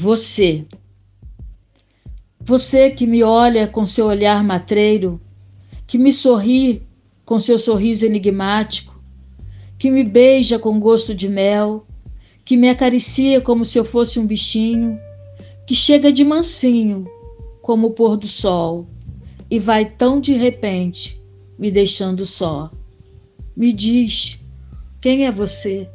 Você. Você que me olha com seu olhar matreiro, que me sorri com seu sorriso enigmático, que me beija com gosto de mel, que me acaricia como se eu fosse um bichinho, que chega de mansinho, como o pôr do sol, e vai tão de repente, me deixando só. Me diz, quem é você?